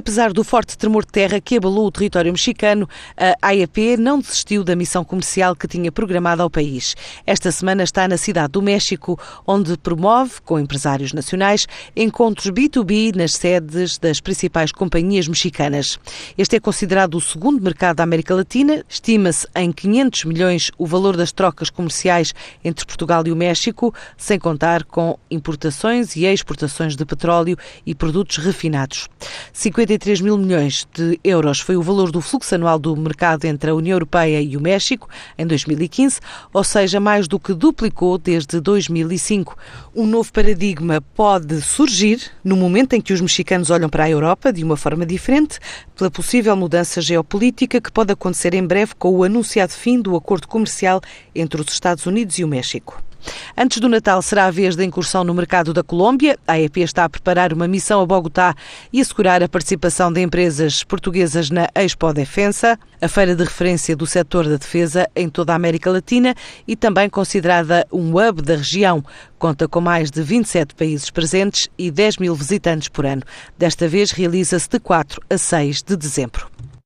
Apesar do forte tremor de terra que abalou o território mexicano, a AEP não desistiu da missão comercial que tinha programada ao país. Esta semana está na cidade do México, onde promove, com empresários nacionais, encontros B2B nas sedes das principais companhias mexicanas. Este é considerado o segundo mercado da América Latina. Estima-se em 500 milhões o valor das trocas comerciais entre Portugal e o México, sem contar com importações e exportações de petróleo e produtos refinados. 53 mil milhões de euros foi o valor do fluxo anual do mercado entre a União Europeia e o México em 2015, ou seja, mais do que duplicou desde 2005. Um novo paradigma pode surgir no momento em que os mexicanos olham para a Europa de uma forma diferente, pela possível mudança geopolítica que pode acontecer em breve com o anunciado fim do acordo comercial entre os Estados Unidos e o México. Antes do Natal será a vez da incursão no mercado da Colômbia. A EP está a preparar uma missão a Bogotá e assegurar a participação de empresas portuguesas na Expo Defensa, a feira de referência do setor da defesa em toda a América Latina e também considerada um hub da região. Conta com mais de 27 países presentes e 10 mil visitantes por ano. Desta vez realiza-se de 4 a 6 de dezembro.